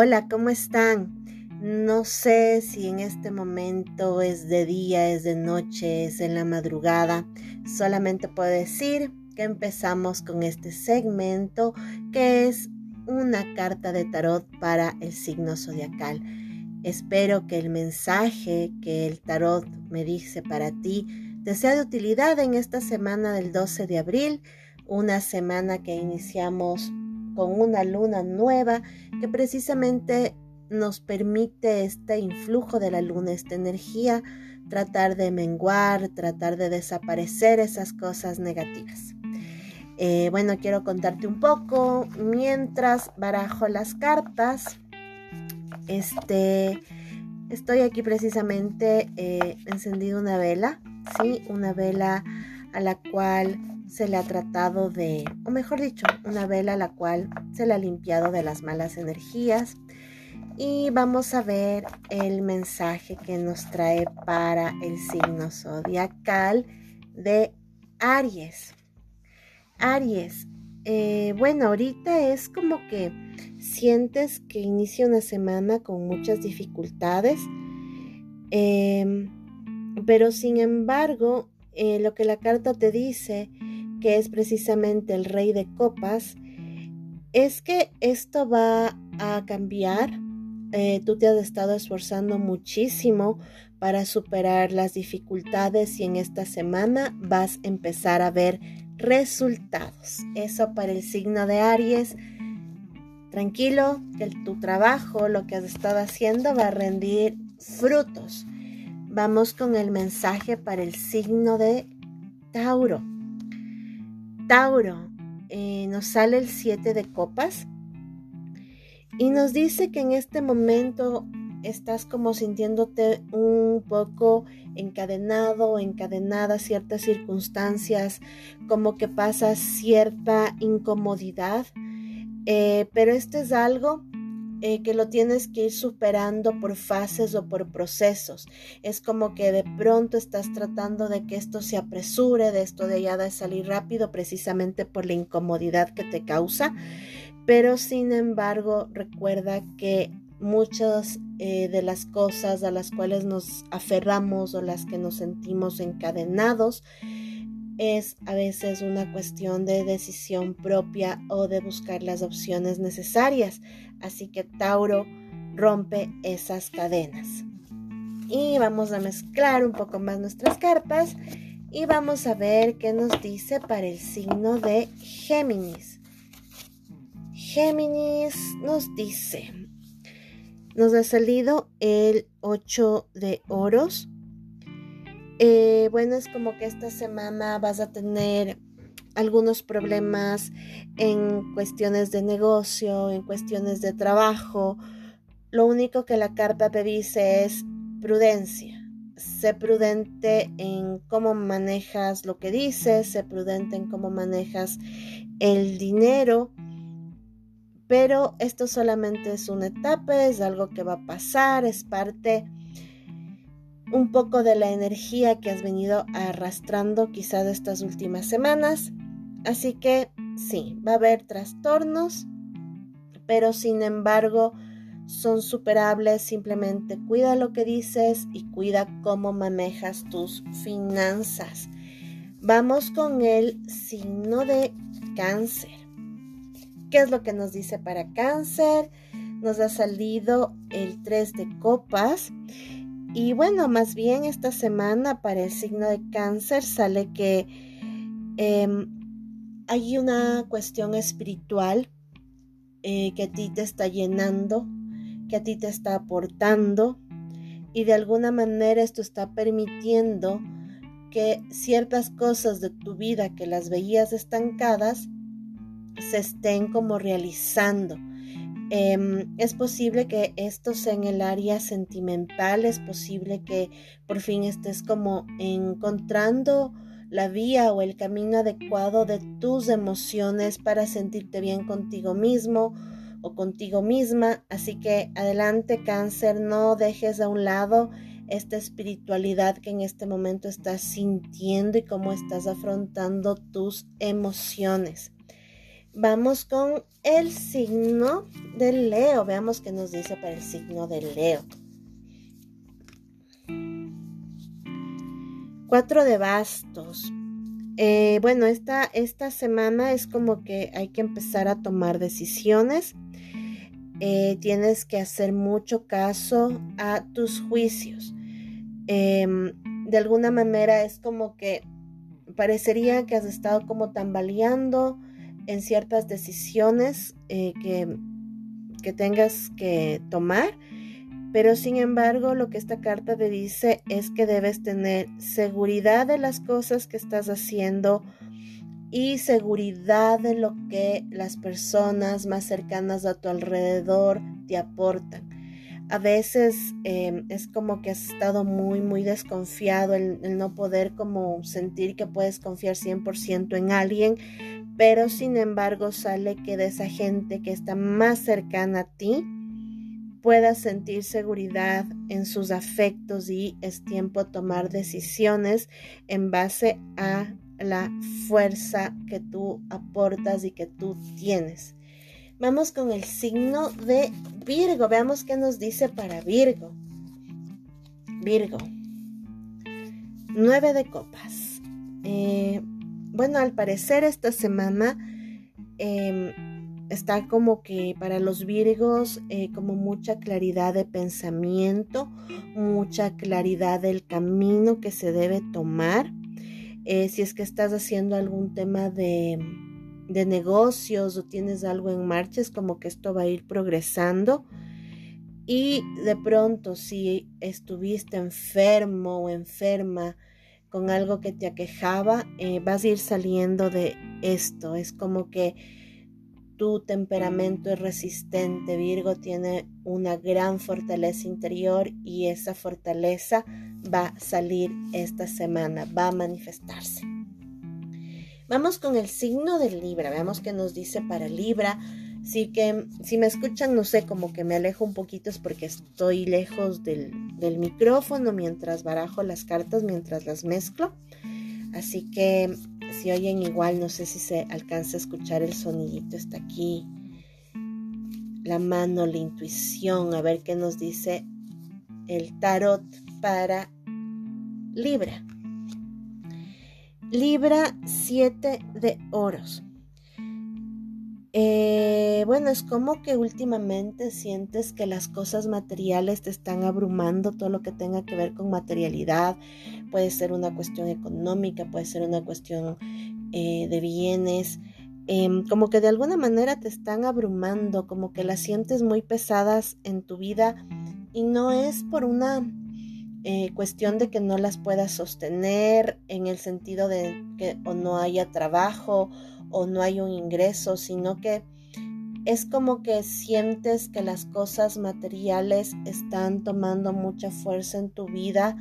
Hola, ¿cómo están? No sé si en este momento es de día, es de noche, es en la madrugada. Solamente puedo decir que empezamos con este segmento que es una carta de tarot para el signo zodiacal. Espero que el mensaje que el tarot me dice para ti te sea de utilidad en esta semana del 12 de abril, una semana que iniciamos con una luna nueva que precisamente nos permite este influjo de la luna, esta energía, tratar de menguar, tratar de desaparecer esas cosas negativas. Eh, bueno, quiero contarte un poco mientras barajo las cartas. Este, estoy aquí precisamente eh, encendido una vela, sí, una vela a la cual se le ha tratado de, o mejor dicho, una vela la cual se le ha limpiado de las malas energías. Y vamos a ver el mensaje que nos trae para el signo zodiacal de Aries. Aries, eh, bueno, ahorita es como que sientes que inicia una semana con muchas dificultades, em, pero sin embargo, eh, lo que la carta te dice que es precisamente el rey de copas, es que esto va a cambiar. Eh, tú te has estado esforzando muchísimo para superar las dificultades y en esta semana vas a empezar a ver resultados. Eso para el signo de Aries. Tranquilo, que tu trabajo, lo que has estado haciendo va a rendir frutos. Vamos con el mensaje para el signo de Tauro. Tauro, eh, nos sale el 7 de copas y nos dice que en este momento estás como sintiéndote un poco encadenado, encadenada ciertas circunstancias, como que pasas cierta incomodidad, eh, pero esto es algo eh, que lo tienes que ir superando por fases o por procesos. Es como que de pronto estás tratando de que esto se apresure, de esto de allá de salir rápido, precisamente por la incomodidad que te causa. Pero sin embargo, recuerda que muchas eh, de las cosas a las cuales nos aferramos o las que nos sentimos encadenados, es a veces una cuestión de decisión propia o de buscar las opciones necesarias. Así que Tauro rompe esas cadenas. Y vamos a mezclar un poco más nuestras cartas y vamos a ver qué nos dice para el signo de Géminis. Géminis nos dice, nos ha salido el 8 de oros. Eh, bueno, es como que esta semana vas a tener algunos problemas en cuestiones de negocio, en cuestiones de trabajo. Lo único que la carta te dice es prudencia. Sé prudente en cómo manejas lo que dices, sé prudente en cómo manejas el dinero. Pero esto solamente es una etapa, es algo que va a pasar, es parte un poco de la energía que has venido arrastrando quizás estas últimas semanas. Así que sí, va a haber trastornos, pero sin embargo son superables. Simplemente cuida lo que dices y cuida cómo manejas tus finanzas. Vamos con el signo de cáncer. ¿Qué es lo que nos dice para cáncer? Nos ha salido el 3 de copas. Y bueno, más bien esta semana para el signo de cáncer sale que em, hay una cuestión espiritual eh, que a ti te está llenando, que a ti te está aportando y de alguna manera esto está permitiendo que ciertas cosas de tu vida que las veías estancadas se estén como realizando. Em, es posible que esto sea en el área sentimental, es posible que por fin estés como encontrando la vía o el camino adecuado de tus emociones para sentirte bien contigo mismo o contigo misma. Así que adelante cáncer, no dejes a un lado esta espiritualidad que en este momento estás sintiendo y cómo estás afrontando tus emociones. Vamos con el signo del Leo. Veamos qué nos dice para el signo del Leo. Cuatro de bastos. Eh, bueno, esta, esta semana es como que hay que empezar a tomar decisiones. Eh, tienes que hacer mucho caso a tus juicios. Em, de alguna manera es como que parecería que has estado como tambaleando en ciertas decisiones eh, que, que tengas que tomar, pero sin embargo lo que esta carta te dice es que debes tener seguridad de las cosas que estás haciendo y seguridad de lo que las personas más cercanas a tu alrededor te aportan. A veces em, es como que has estado muy, muy desconfiado, el, el no poder como sentir que puedes confiar 100% en alguien pero sin embargo sale que de esa gente que está más cercana a ti puedas sentir seguridad en sus afectos y es tiempo de tomar decisiones en base a la fuerza que tú aportas y que tú tienes. Vamos con el signo de Virgo. Veamos qué nos dice para Virgo. Virgo. Nueve de copas. Eh, bueno, al parecer esta semana em, está como que para los virgos eh, como mucha claridad de pensamiento, mucha claridad del camino que se debe tomar. Eh, si es que estás haciendo algún tema de, de negocios o tienes algo en marcha, es como que esto va a ir progresando. Y de pronto, si estuviste enfermo o enferma, con algo que te aquejaba, eh, vas a ir saliendo de esto. Es como que tu temperamento es resistente. Virgo tiene una gran fortaleza interior y esa fortaleza va a salir esta semana, va a manifestarse. Vamos con el signo de Libra. Veamos qué nos dice para Libra. Así que si me escuchan, no sé, como que me alejo un poquito es porque estoy lejos del, micrófono mientras barajo las cartas, mientras las mezclo. Así que si oyen igual, no sé si se alcanza a escuchar el sonidito, está aquí. La mano, la intuición, a ver qué nos dice el tarot para Libra. Libra 7 de oros. Eh, bueno, es como que últimamente sientes que las cosas materiales te están abrumando, todo lo que tenga que ver con materialidad, puede ser una cuestión económica, puede ser una cuestión eh, de bienes, em, como que de alguna manera te están abrumando, como que las sientes muy pesadas en tu vida y no es por una eh, cuestión de que no las puedas sostener en el sentido de que o no haya trabajo o no hay un ingreso, sino que es como que sientes que las cosas materiales están tomando mucha fuerza en tu vida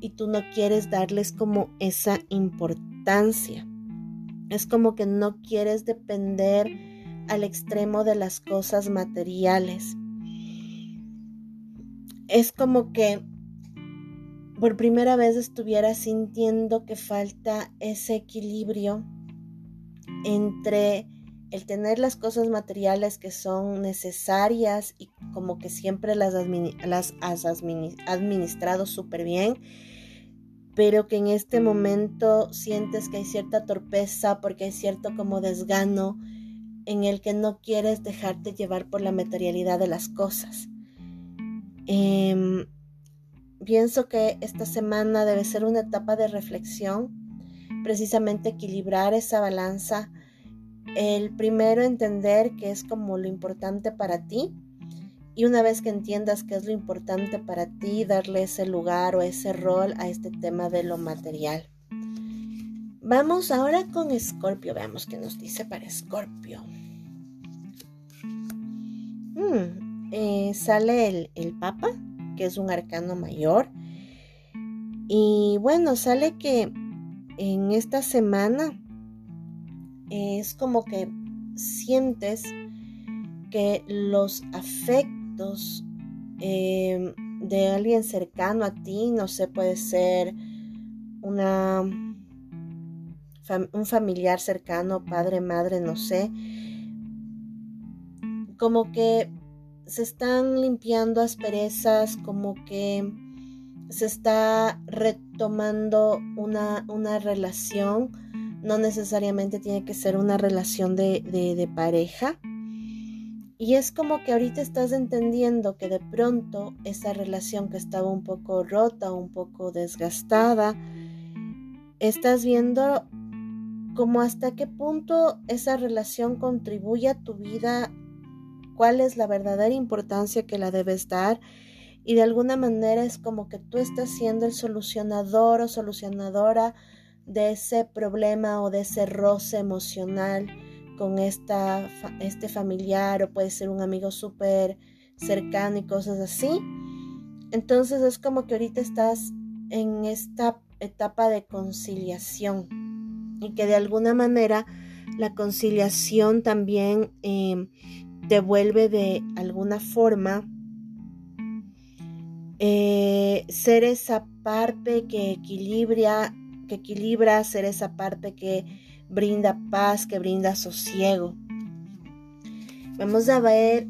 y tú no quieres darles como esa importancia. Es como que no quieres depender al extremo de las cosas materiales. Es como que por primera vez estuvieras sintiendo que falta ese equilibrio entre el tener las cosas materiales que son necesarias y como que siempre las, has administrado súper bien, pero que en este momento sientes que hay cierta torpeza porque hay cierto como desgano en el que no quieres dejarte llevar por la materialidad de las cosas. Em, pienso que esta semana debe ser una etapa de reflexión precisamente equilibrar esa balanza. El primero entender qué es como lo importante para ti y una vez que entiendas qué es lo importante para ti, darle ese lugar o ese rol a este tema de lo material. Vamos ahora con Escorpio, veamos qué nos dice para Escorpio. Hmm, eh, sale el, el Papa, que es un arcano mayor. Y bueno, sale que en esta semana es como que sientes que los afectos em, de alguien cercano a ti, no sé, puede ser una un familiar cercano, padre, madre, no sé, como que se están limpiando asperezas, como que se está retomando una, una relación, no necesariamente tiene que ser una relación de, de pareja. Y es como que ahorita estás entendiendo que de pronto esa relación que estaba un poco rota, un poco desgastada, estás viendo como hasta qué punto esa relación contribuye a tu vida, cuál es la verdadera importancia que la debes dar y de alguna manera es como que tú estás siendo el solucionador o solucionadora de ese problema o de ese roce emocional con esta, este familiar o puede ser un amigo súper cercano y cosas así. Entonces es como que ahorita estás en esta etapa de conciliación y que de alguna manera la conciliación también eh, te vuelve de alguna forma eh, ser esa parte que equilibra, que equilibra, ser esa parte que brinda paz, que brinda sosiego. Vamos a ver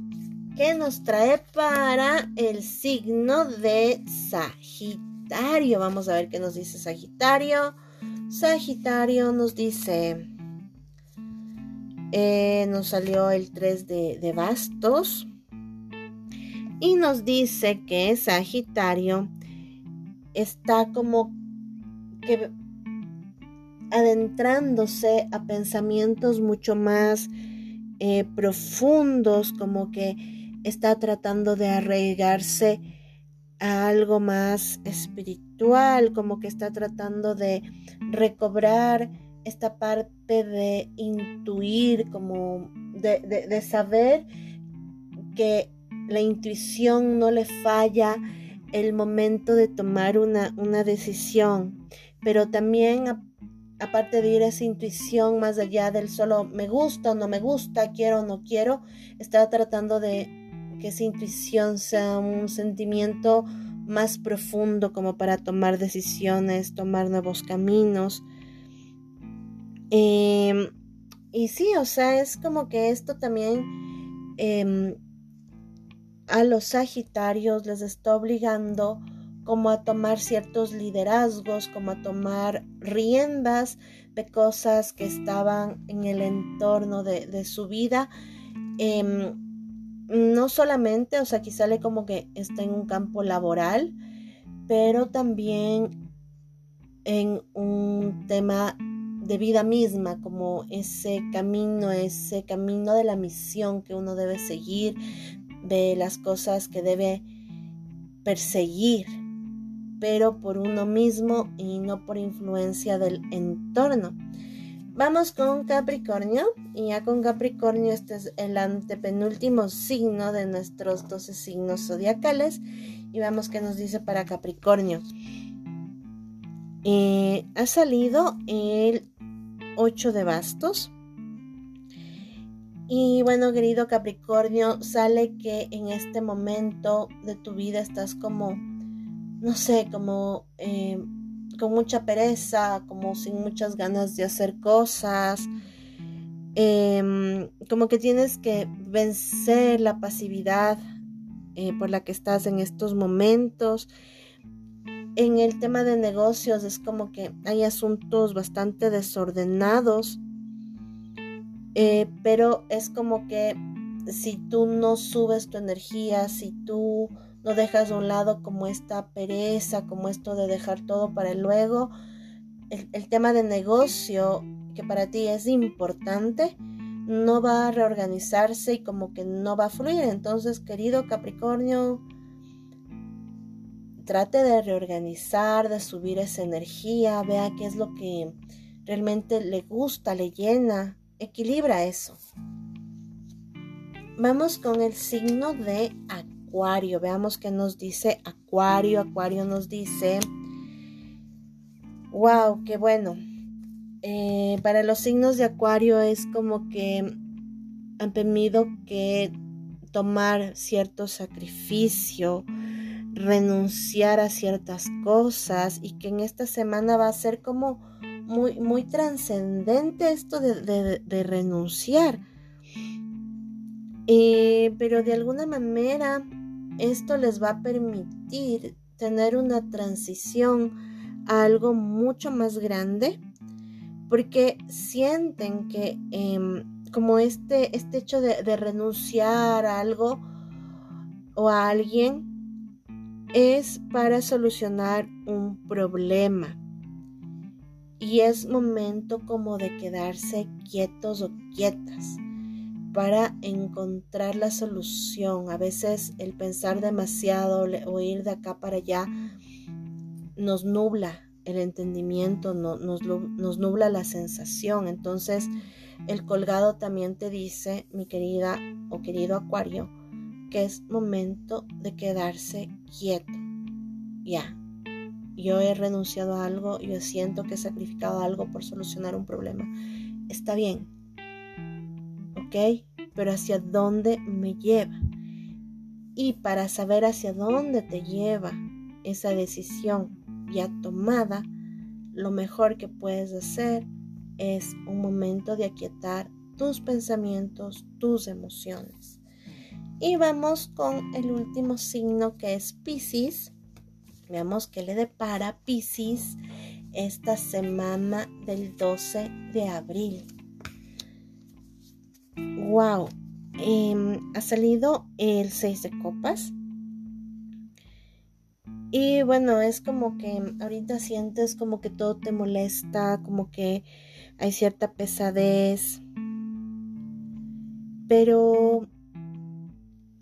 qué nos trae para el signo de Sagitario. Vamos a ver qué nos dice Sagitario. Sagitario nos dice, eh, nos salió el 3 de, de bastos y nos dice que Sagitario está como que adentrándose a pensamientos mucho más eh, profundos, como que está tratando de arraigarse a algo más espiritual, como que está tratando de recobrar esta parte de intuir, como de, de saber que la intuición no le falla el momento de tomar una, una decisión, pero también aparte de ir esa intuición más allá del solo me gusta o no me gusta, quiero o no quiero, está tratando de que esa intuición sea un sentimiento más profundo como para tomar decisiones, tomar nuevos caminos. Em, y sí, o sea, es como que esto también em, a los Sagitarios les está obligando como a tomar ciertos liderazgos, como a tomar riendas de cosas que estaban en el entorno de, su vida. Em, no solamente, o sea, aquí sale como que está en un campo laboral, pero también en un tema de vida misma, como ese camino, ese camino de la misión que uno debe seguir, de las cosas que debe perseguir, pero por uno mismo y no por influencia del entorno. Vamos con Capricornio y ya con Capricornio este es el antepenúltimo signo de nuestros 12 signos zodiacales y vamos qué nos dice para Capricornio. Eh, ha salido el 8 de bastos y bueno, querido Capricornio, sale que en este momento de tu vida estás como, no sé, como eh, con mucha pereza, como sin muchas ganas de hacer cosas, em, como que tienes que vencer la pasividad eh, por la que estás en estos momentos. En el tema de negocios es como que hay asuntos bastante desordenados eh, pero es como que si tú no subes tu energía, si tú no dejas de un lado como esta pereza, como esto de dejar todo para luego, el, tema de negocio que para ti es importante, no va a reorganizarse y como que no va a fluir. Entonces, querido Capricornio, trate de reorganizar, de subir esa energía, vea qué es lo que realmente le gusta, le llena, equilibra eso. Vamos con el signo de Acuario. Veamos qué nos dice Acuario. Acuario nos dice, wow, qué bueno. Eh, para los signos de Acuario es como que han tenido que tomar cierto sacrificio, renunciar a ciertas cosas y que en esta semana va a ser como muy, muy trascendente esto de, renunciar. Eh, pero de alguna manera esto les va a permitir tener una transición a algo mucho más grande porque sienten que em, como este, este hecho de, de renunciar a algo o a alguien es para solucionar un problema. Y es momento como de quedarse quietos o quietas para encontrar la solución. A veces el pensar demasiado o ir de acá para allá nos nubla el entendimiento, nos, nos nubla la sensación. Entonces el colgado también te dice, mi querida o querido acuario, que es momento de quedarse quieto. Ya, yo he renunciado a algo, yo siento que he sacrificado algo por solucionar un problema. Está bien, ¿ok? Pero hacia dónde me lleva. Y para saber hacia dónde te lleva esa decisión ya tomada, lo mejor que puedes hacer es un momento de aquietar tus pensamientos, tus emociones. Y vamos con el último signo que es Pisces. Veamos qué le depara Pisces esta semana del 12 de abril. Wow, em, ha salido el 6 de copas. Y bueno, es como que ahorita sientes como que todo te molesta, como que hay cierta pesadez. Pero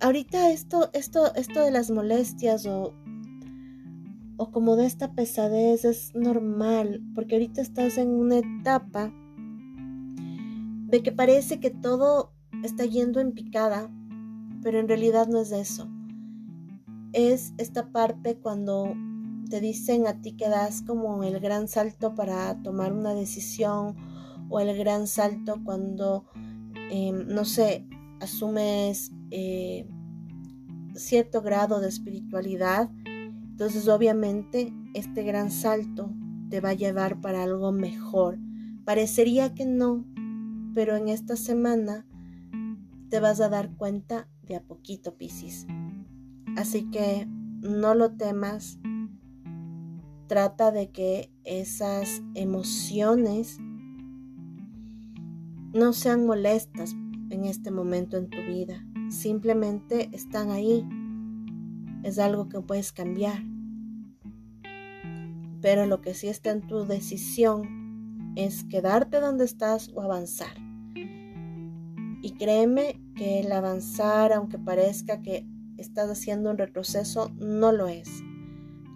ahorita esto, esto, esto de las molestias o, o como de esta pesadez es normal, porque ahorita estás en una etapa de que parece que todo está yendo en picada, pero en realidad no es eso. Es esta parte cuando te dicen a ti que das como el gran salto para tomar una decisión o el gran salto cuando, em, no sé, asumes eh, cierto grado de espiritualidad, entonces obviamente este gran salto te va a llevar para algo mejor. Parecería que no, pero en esta semana te vas a dar cuenta de a poquito, Piscis. Así que no lo temas. Trata de que esas emociones no sean molestas en este momento en tu vida. Simplemente están ahí. Es algo que puedes cambiar. Pero lo que sí está en tu decisión es quedarte donde estás o avanzar. Y créeme que el avanzar, aunque parezca que estás haciendo un retroceso, no lo es.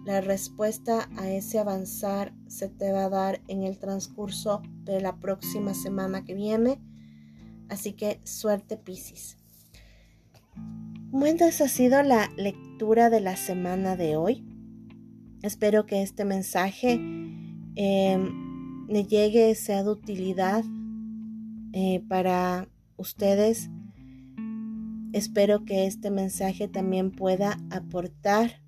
La respuesta a ese avanzar se te va a dar en el transcurso de la próxima semana que viene. Así que suerte Piscis. Bueno, esa ha sido la lectura de la semana de hoy. Espero que este mensaje em, le llegue, sea de utilidad eh, para ustedes. Espero que este mensaje también pueda aportar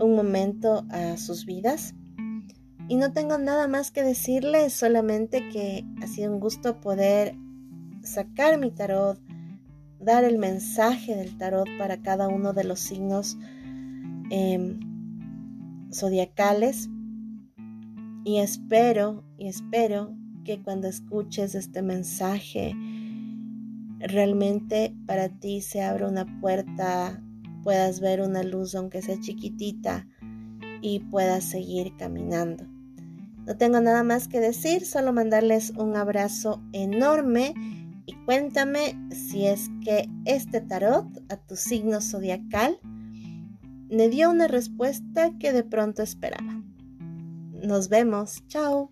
un momento a sus vidas. Y no tengo nada más que decirles, solamente que ha sido un gusto poder sacar mi tarot, dar el mensaje del tarot para cada uno de los signos em, zodiacales. Y espero, y espero que cuando escuches este mensaje, realmente para ti se abra una puerta, puedas ver una luz aunque sea chiquitita y puedas seguir caminando. No tengo nada más que decir, solo mandarles un abrazo enorme y cuéntame si es que este tarot a tu signo zodiacal me dio una respuesta que de pronto esperaba. Nos vemos, chao.